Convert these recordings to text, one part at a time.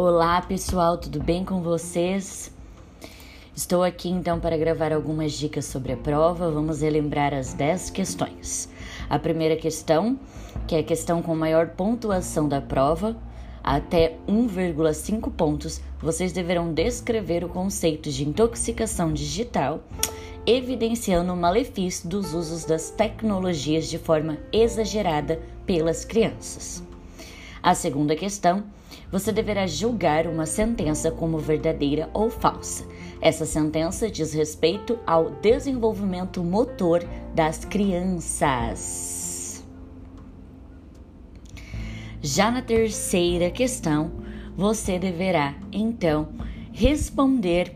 Olá pessoal, tudo bem com vocês? Estou aqui então para gravar algumas dicas sobre a prova. Vamos relembrar as 10 questões. A primeira questão, que é a questão com maior pontuação da prova, até 1,5 pontos, vocês deverão descrever o conceito de intoxicação digital, evidenciando o malefício dos usos das tecnologias de forma exagerada pelas crianças. A segunda questão, você deverá julgar uma sentença como verdadeira ou falsa. Essa sentença diz respeito ao desenvolvimento motor das crianças. Já na terceira questão, você deverá então responder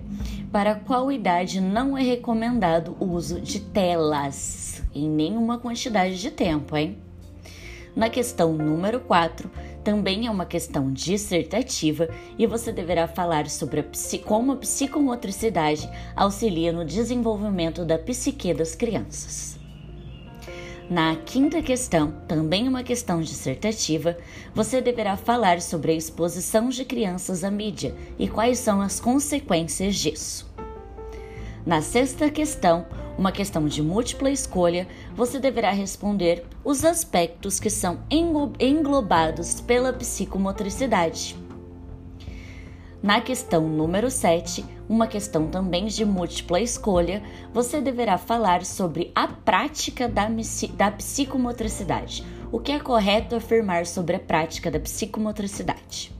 para qual idade não é recomendado o uso de telas em nenhuma quantidade de tempo, hein? Na questão número 4, também é uma questão dissertativa e você deverá falar sobre a, como a psicomotricidade auxilia no desenvolvimento da psique das crianças. Na quinta questão, também uma questão dissertativa, você deverá falar sobre a exposição de crianças à mídia e quais são as consequências disso. Na sexta questão, uma questão de múltipla escolha, você deverá responder os aspectos que são englobados pela psicomotricidade. Na questão número 7, uma questão também de múltipla escolha, você deverá falar sobre a prática da, da psicomotricidade. O que é correto afirmar sobre a prática da psicomotricidade?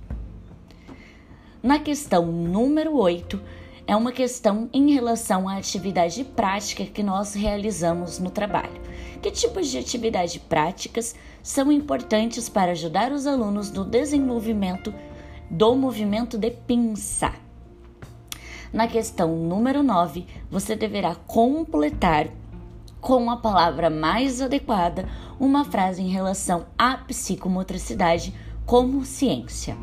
Na questão número 8, é uma questão em relação à atividade prática que nós realizamos no trabalho. Que tipos de atividades práticas são importantes para ajudar os alunos no desenvolvimento do movimento de pinça? Na questão número 9, você deverá completar com a palavra mais adequada uma frase em relação à psicomotricidade como ciência.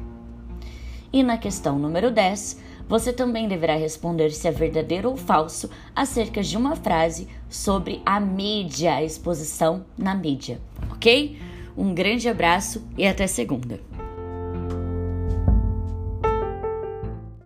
E na questão número 10, você também deverá responder se é verdadeiro ou falso acerca de uma frase sobre a mídia, a exposição na mídia, ok? Um grande abraço e até segunda.